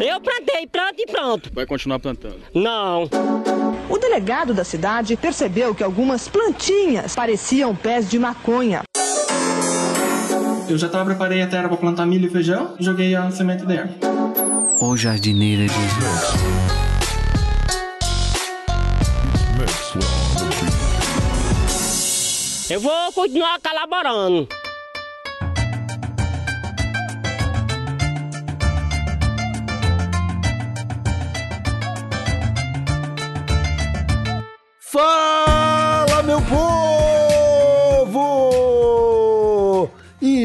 Eu plantei, planto e pronto. Vai continuar plantando? Não. O delegado da cidade percebeu que algumas plantinhas pareciam pés de maconha. Eu já tava preparei a terra para plantar milho e feijão e joguei a semente dentro. Ô jardineira de. Eu vou continuar colaborando.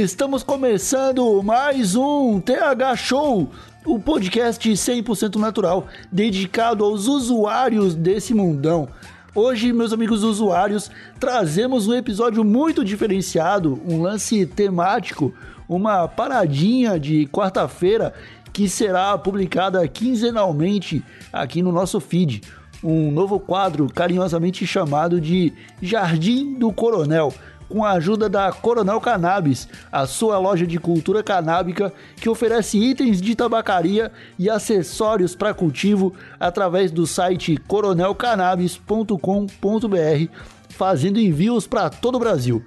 Estamos começando mais um TH Show, o podcast 100% natural dedicado aos usuários desse mundão. Hoje, meus amigos usuários, trazemos um episódio muito diferenciado, um lance temático, uma paradinha de quarta-feira que será publicada quinzenalmente aqui no nosso feed um novo quadro carinhosamente chamado de Jardim do Coronel, com a ajuda da Coronel Cannabis, a sua loja de cultura canábica que oferece itens de tabacaria e acessórios para cultivo através do site coronelcannabis.com.br, fazendo envios para todo o Brasil.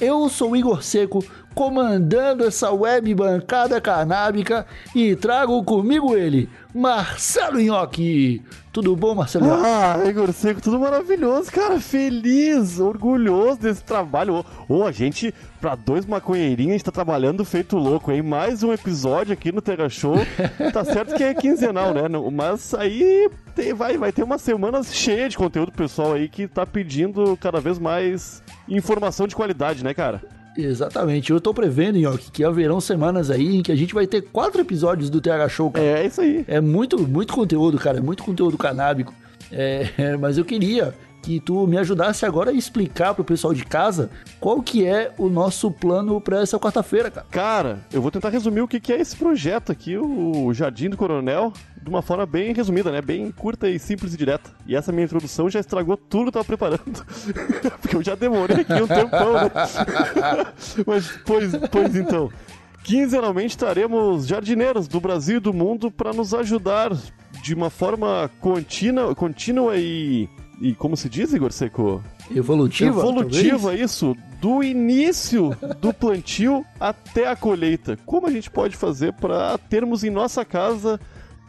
Eu sou o Igor Seco, comandando essa web bancada canábica e trago comigo ele, Marcelo Nhoque. Tudo bom, Marcelo Nhoque? Ah, Igor Seco, tudo maravilhoso, cara. Feliz, orgulhoso desse trabalho. Ô, oh, a gente, pra dois maconheirinhos, a gente tá trabalhando feito louco, hein? Mais um episódio aqui no Terra Show. tá certo que é quinzenal, né? Mas aí tem, vai, vai ter uma semana cheia de conteúdo pessoal aí que tá pedindo cada vez mais informação de qualidade, né, cara? Exatamente. Eu tô prevendo, Nhoque, que haverão semanas aí em que a gente vai ter quatro episódios do TH Show, cara. É, isso aí. É muito, muito conteúdo, cara. É muito conteúdo canábico. É, mas eu queria que tu me ajudasse agora a explicar pro pessoal de casa qual que é o nosso plano para essa quarta-feira, cara. Cara, eu vou tentar resumir o que é esse projeto aqui, o Jardim do Coronel, de uma forma bem resumida, né? Bem curta e simples e direta. E essa minha introdução já estragou tudo que eu tava preparando. Porque eu já demorei aqui um tempão, né? Mas, pois, pois então. Quinzenalmente estaremos jardineiros do Brasil e do mundo para nos ajudar de uma forma contínua, contínua e e como se diz, Igor Seco? Evolutiva. Evolutiva, isso. Do início do plantio até a colheita. Como a gente pode fazer para termos em nossa casa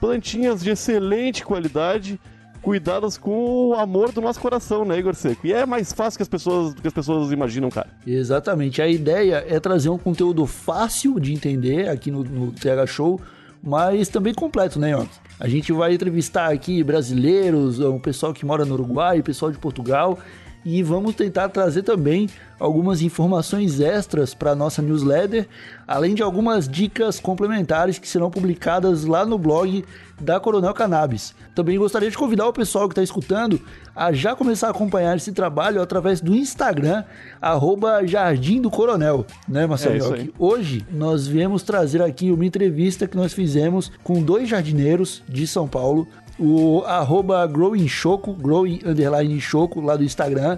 plantinhas de excelente qualidade, cuidadas com o amor do nosso coração, né, Igor Seco? E é mais fácil que as pessoas, que as pessoas imaginam, cara. Exatamente. A ideia é trazer um conteúdo fácil de entender aqui no, no TH Show, mas também completo, né, Yoki? A gente vai entrevistar aqui brasileiros, o pessoal que mora no Uruguai, o pessoal de Portugal e vamos tentar trazer também algumas informações extras para nossa newsletter, além de algumas dicas complementares que serão publicadas lá no blog da Coronel Cannabis. Também gostaria de convidar o pessoal que está escutando a já começar a acompanhar esse trabalho através do Instagram, arroba Jardim do Coronel, né, Marcelo? É Hoje nós viemos trazer aqui uma entrevista que nós fizemos com dois jardineiros de São Paulo, o arroba Growing Choco, Growing Underline Choco, lá do Instagram,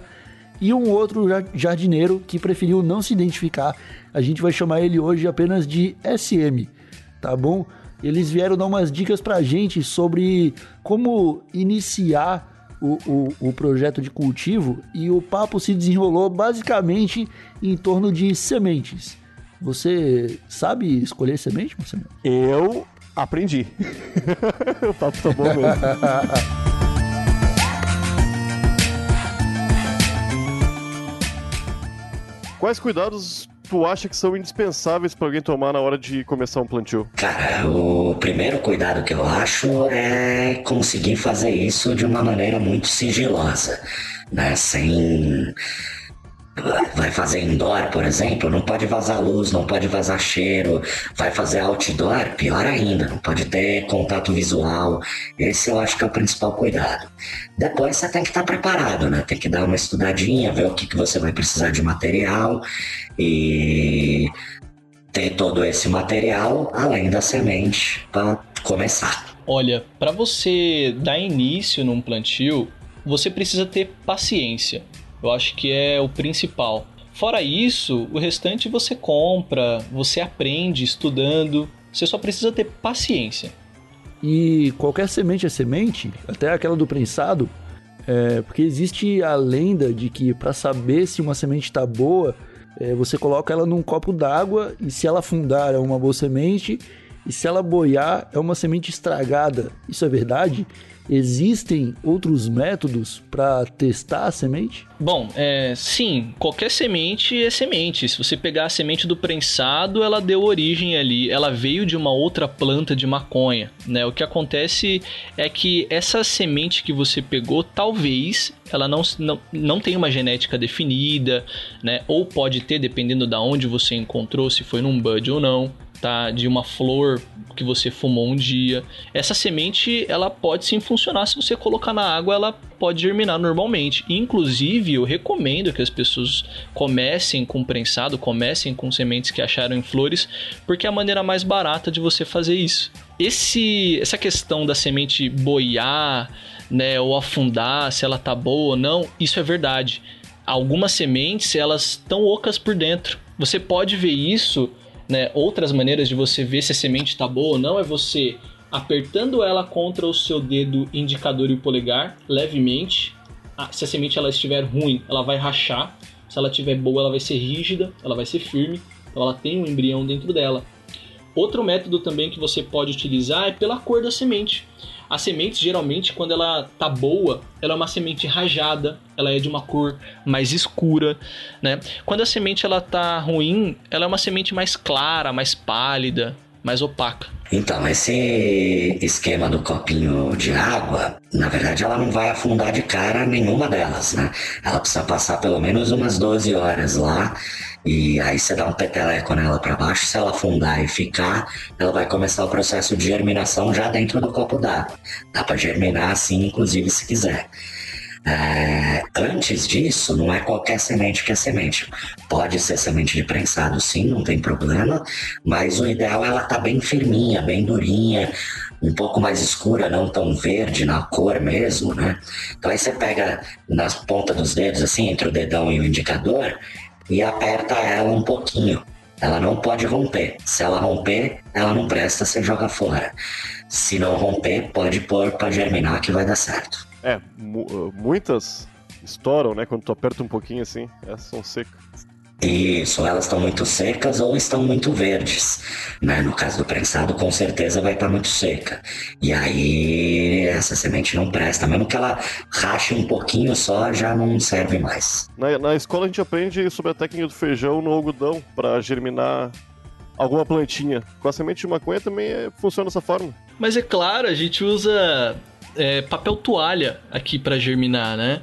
e um outro jardineiro que preferiu não se identificar. A gente vai chamar ele hoje apenas de SM, tá bom? Eles vieram dar umas dicas pra gente sobre como iniciar o, o, o, projeto de cultivo e o papo se desenrolou basicamente em torno de sementes. Você sabe escolher semente, Marcelo? Eu Aprendi. o papo tá bom mesmo. Quais cuidados tu acha que são indispensáveis para alguém tomar na hora de começar um plantio? Cara, o primeiro cuidado que eu acho é conseguir fazer isso de uma maneira muito sigilosa, né? Sem vai fazer indoor, por exemplo, não pode vazar luz, não pode vazar cheiro. Vai fazer outdoor, pior ainda, não pode ter contato visual. Esse eu acho que é o principal cuidado. Depois você tem que estar preparado, né? Tem que dar uma estudadinha, ver o que, que você vai precisar de material e ter todo esse material além da semente para começar. Olha, para você dar início num plantio, você precisa ter paciência eu acho que é o principal. Fora isso, o restante você compra, você aprende estudando, você só precisa ter paciência. E qualquer semente é semente, até aquela do prensado, é, porque existe a lenda de que para saber se uma semente está boa, é, você coloca ela num copo d'água e se ela afundar é uma boa semente e se ela boiar é uma semente estragada. Isso é verdade? Existem outros métodos para testar a semente? Bom, é, sim, qualquer semente é semente. Se você pegar a semente do prensado, ela deu origem ali, ela veio de uma outra planta de maconha, né? O que acontece é que essa semente que você pegou, talvez ela não, não, não tenha uma genética definida, né? Ou pode ter, dependendo da onde você encontrou, se foi num bud ou não tá? De uma flor que você fumou um dia. Essa semente, ela pode sim funcionar se você colocar na água, ela pode germinar normalmente. Inclusive, eu recomendo que as pessoas comecem com prensado, comecem com sementes que acharam em flores, porque é a maneira mais barata de você fazer isso. Esse, essa questão da semente boiar, né, ou afundar, se ela tá boa ou não, isso é verdade. Algumas sementes, elas estão ocas por dentro. Você pode ver isso né? Outras maneiras de você ver se a semente está boa ou não é você apertando ela contra o seu dedo indicador e o polegar levemente. Ah, se a semente ela estiver ruim, ela vai rachar. Se ela estiver boa, ela vai ser rígida, ela vai ser firme. Então ela tem um embrião dentro dela. Outro método também que você pode utilizar é pela cor da semente. A semente, geralmente, quando ela tá boa, ela é uma semente rajada, ela é de uma cor mais escura, né? Quando a semente ela tá ruim, ela é uma semente mais clara, mais pálida, mais opaca. Então, esse esquema do copinho de água, na verdade, ela não vai afundar de cara nenhuma delas, né? Ela precisa passar pelo menos umas 12 horas lá e aí você dá um peteleco nela para baixo, se ela afundar e ficar, ela vai começar o processo de germinação já dentro do copo d'água. Dá para germinar assim, inclusive, se quiser. É, antes disso, não é qualquer semente que é semente. Pode ser semente de prensado, sim, não tem problema, mas o ideal é ela tá bem firminha, bem durinha, um pouco mais escura, não tão verde na cor mesmo, né? Então aí você pega nas pontas dos dedos, assim, entre o dedão e o indicador, e aperta ela um pouquinho. Ela não pode romper. Se ela romper, ela não presta, você joga fora. Se não romper, pode pôr para germinar que vai dar certo. É, muitas estouram, né? Quando tu aperta um pouquinho assim, essas são secas. Isso, elas estão muito secas ou estão muito verdes. Né? No caso do prensado, com certeza vai estar muito seca. E aí essa semente não presta. Mesmo que ela rache um pouquinho só, já não serve mais. Na, na escola a gente aprende sobre a técnica do feijão no algodão para germinar alguma plantinha. Com a semente de maconha também é, funciona dessa forma. Mas é claro, a gente usa é, papel toalha aqui para germinar, né?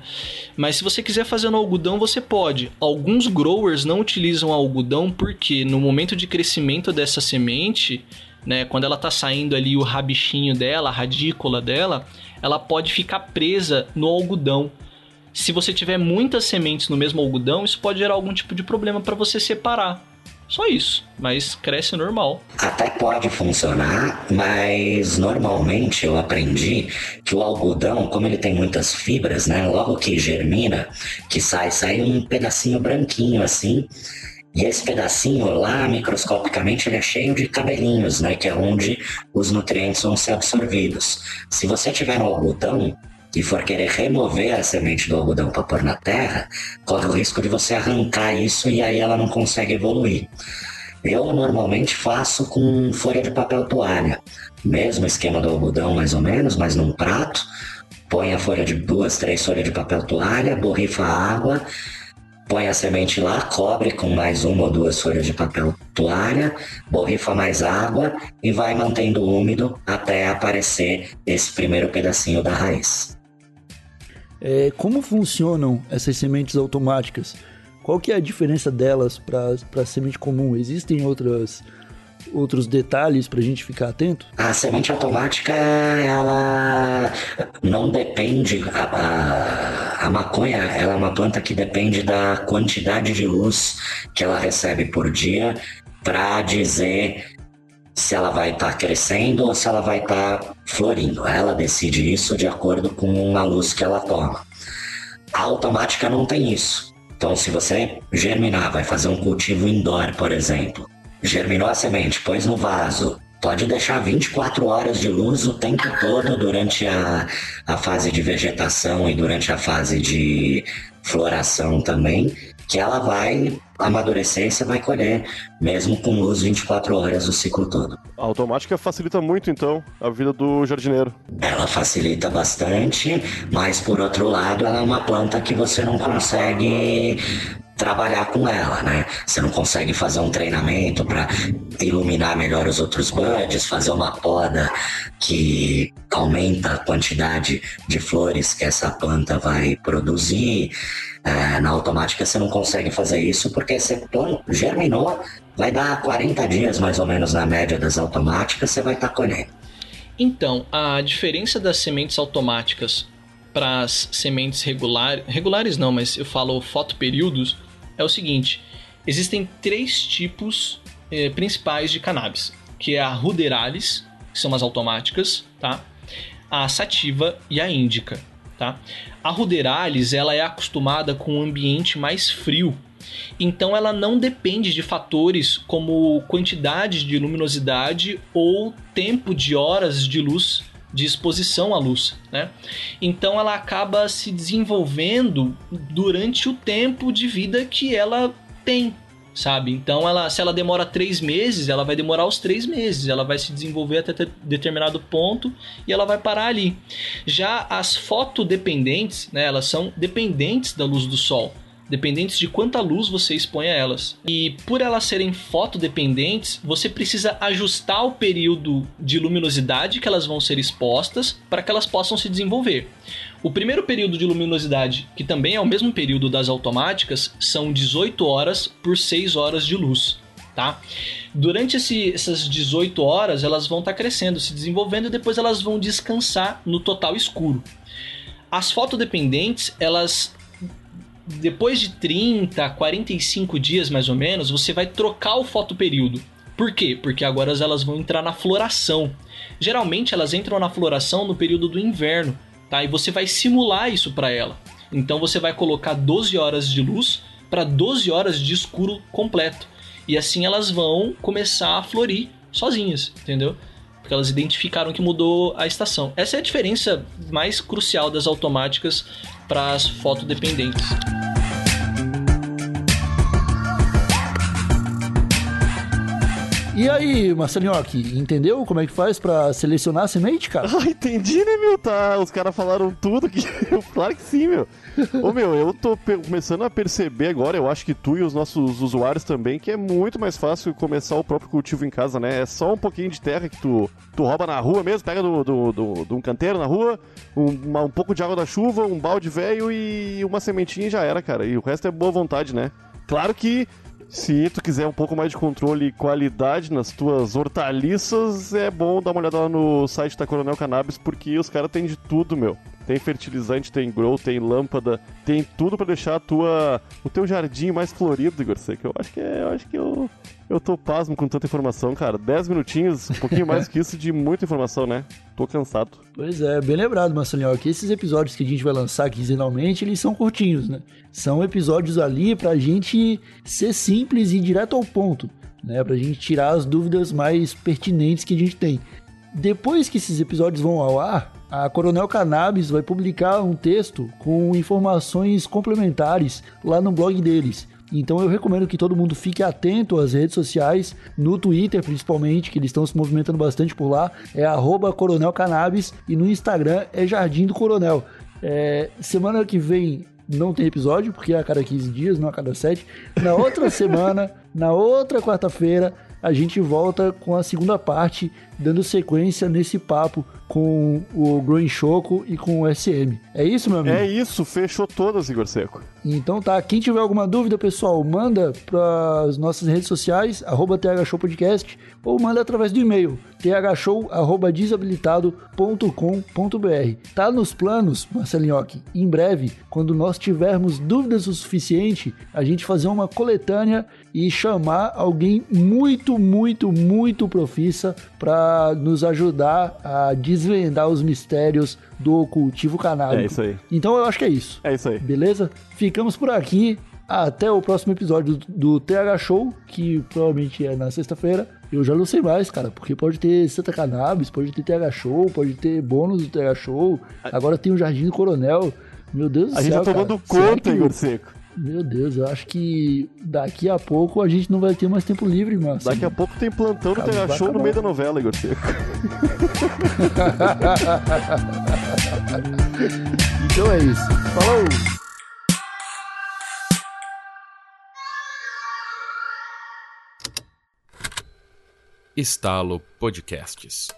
Mas se você quiser fazer no algodão, você pode. Alguns growers não utilizam algodão porque no momento de crescimento dessa semente, né, quando ela tá saindo ali o rabichinho dela, a radícula dela, ela pode ficar presa no algodão. Se você tiver muitas sementes no mesmo algodão, isso pode gerar algum tipo de problema para você separar. Só isso, mas cresce normal. Até pode funcionar, mas normalmente eu aprendi que o algodão, como ele tem muitas fibras, né? Logo que germina, que sai, sai um pedacinho branquinho assim. E esse pedacinho lá, microscopicamente, ele é cheio de cabelinhos, né? Que é onde os nutrientes vão ser absorvidos. Se você tiver no algodão, e for querer remover a semente do algodão para pôr na terra, corre o risco de você arrancar isso e aí ela não consegue evoluir. Eu normalmente faço com folha de papel toalha, mesmo esquema do algodão mais ou menos, mas num prato, põe a folha de duas, três folhas de papel toalha, borrifa a água, põe a semente lá, cobre com mais uma ou duas folhas de papel toalha, borrifa mais água e vai mantendo úmido até aparecer esse primeiro pedacinho da raiz. É, como funcionam essas sementes automáticas? Qual que é a diferença delas para a semente comum? Existem outras outros detalhes para a gente ficar atento? A semente automática, ela não depende. A, a, a, maconha ela é uma planta que depende da quantidade de luz que ela recebe por dia para dizer se ela vai estar tá crescendo ou se ela vai estar tá florindo. Ela decide isso de acordo com a luz que ela toma. A automática não tem isso. Então, se você germinar, vai fazer um cultivo indoor, por exemplo, germinou a semente, pôs no vaso, Pode deixar 24 horas de luz o tempo todo durante a, a fase de vegetação e durante a fase de floração também, que ela vai amadurecer você vai colher, mesmo com luz 24 horas o ciclo todo. A automática facilita muito, então, a vida do jardineiro. Ela facilita bastante, mas por outro lado, ela é uma planta que você não consegue trabalhar com ela, né? Você não consegue fazer um treinamento para iluminar melhor os outros buds, fazer uma poda que aumenta a quantidade de flores que essa planta vai produzir. É, na automática você não consegue fazer isso porque você germinou, vai dar 40 dias mais ou menos na média das automáticas, você vai estar tá colhendo. Então, a diferença das sementes automáticas para as sementes regulares, regulares não, mas eu falo fotoperíodos, é o seguinte: existem três tipos eh, principais de cannabis, que é a ruderalis, que são as automáticas, tá? A sativa e a índica, tá? A ruderalis, ela é acostumada com um ambiente mais frio, então ela não depende de fatores como quantidade de luminosidade ou tempo de horas de luz de exposição à luz, né? Então ela acaba se desenvolvendo durante o tempo de vida que ela tem, sabe? Então ela, se ela demora três meses, ela vai demorar os três meses, ela vai se desenvolver até determinado ponto e ela vai parar ali. Já as fotodependentes, né? Elas são dependentes da luz do sol dependentes de quanta luz você expõe a elas. E por elas serem fotodependentes, você precisa ajustar o período de luminosidade que elas vão ser expostas para que elas possam se desenvolver. O primeiro período de luminosidade, que também é o mesmo período das automáticas, são 18 horas por 6 horas de luz. Tá? Durante esse, essas 18 horas, elas vão estar tá crescendo, se desenvolvendo e depois elas vão descansar no total escuro. As fotodependentes, elas depois de 30, 45 dias mais ou menos, você vai trocar o fotoperíodo. Por quê? Porque agora elas vão entrar na floração. Geralmente elas entram na floração no período do inverno, tá? E você vai simular isso para ela. Então você vai colocar 12 horas de luz para 12 horas de escuro completo. E assim elas vão começar a florir sozinhas, entendeu? Porque elas identificaram que mudou a estação. Essa é a diferença mais crucial das automáticas para as fotodependentes. E aí, Marcelinhoque, entendeu como é que faz pra selecionar a semente, cara? Ah, entendi, né, meu? Tá, os caras falaram tudo que. claro que sim, meu. Ô, meu, eu tô começando a perceber agora, eu acho que tu e os nossos usuários também, que é muito mais fácil começar o próprio cultivo em casa, né? É só um pouquinho de terra que tu, tu rouba na rua mesmo, pega do, do, do, do um canteiro na rua, um, uma, um pouco de água da chuva, um balde velho e uma sementinha e já era, cara. E o resto é boa vontade, né? Claro que se tu quiser um pouco mais de controle e qualidade nas tuas hortaliças, é bom dar uma olhada lá no site da Coronel Cannabis, porque os caras têm de tudo, meu. Tem fertilizante, tem grow, tem lâmpada, tem tudo para deixar a tua, o teu jardim mais florido, Igor Seco. Eu acho que é, eu acho que eu, eu tô pasmo com tanta informação, cara. 10 minutinhos, um pouquinho mais que isso de muita informação, né? Tô cansado. Pois é, bem lembrado, Marcelinho, que esses episódios que a gente vai lançar quinzenalmente, eles são curtinhos, né? São episódios ali pra gente ser simples e direto ao ponto, né? Pra gente tirar as dúvidas mais pertinentes que a gente tem. Depois que esses episódios vão ao ar, a Coronel Cannabis vai publicar um texto com informações complementares lá no blog deles. Então eu recomendo que todo mundo fique atento às redes sociais, no Twitter principalmente, que eles estão se movimentando bastante por lá, é arroba Coronel Cannabis, e no Instagram é Jardim do Coronel. É, semana que vem não tem episódio, porque é a cada 15 dias, não a cada 7. Na outra semana, na outra quarta-feira, a gente volta com a segunda parte, dando sequência nesse papo com o Growing Choco e com o SM. É isso, meu amigo? É isso, fechou todas, Igor Seco. Então tá, quem tiver alguma dúvida, pessoal, manda para as nossas redes sociais, arroba thshowpodcast, ou manda através do e-mail, thshow.desabilitado.com.br. Tá nos planos, Marcelinhoque, em breve, quando nós tivermos dúvidas o suficiente, a gente fazer uma coletânea e chamar alguém muito, muito, muito profissa para nos ajudar a desvendar os mistérios do cultivo canábico. É isso aí. Então eu acho que é isso. É isso aí. Beleza? Ficamos por aqui. Até o próximo episódio do TH Show, que provavelmente é na sexta-feira. Eu já não sei mais, cara, porque pode ter Santa Cannabis, pode ter TH Show, pode ter bônus do TH Show, agora tem o Jardim do Coronel. Meu Deus do A céu. gente tá cara. tomando Será conta, Igor Seco. Meu Deus, eu acho que daqui a pouco a gente não vai ter mais tempo livre, mano. Daqui a pouco tem plantão no vai Show no meio da novela, Igor Seco. Então é isso. Falou! Estalo Podcasts.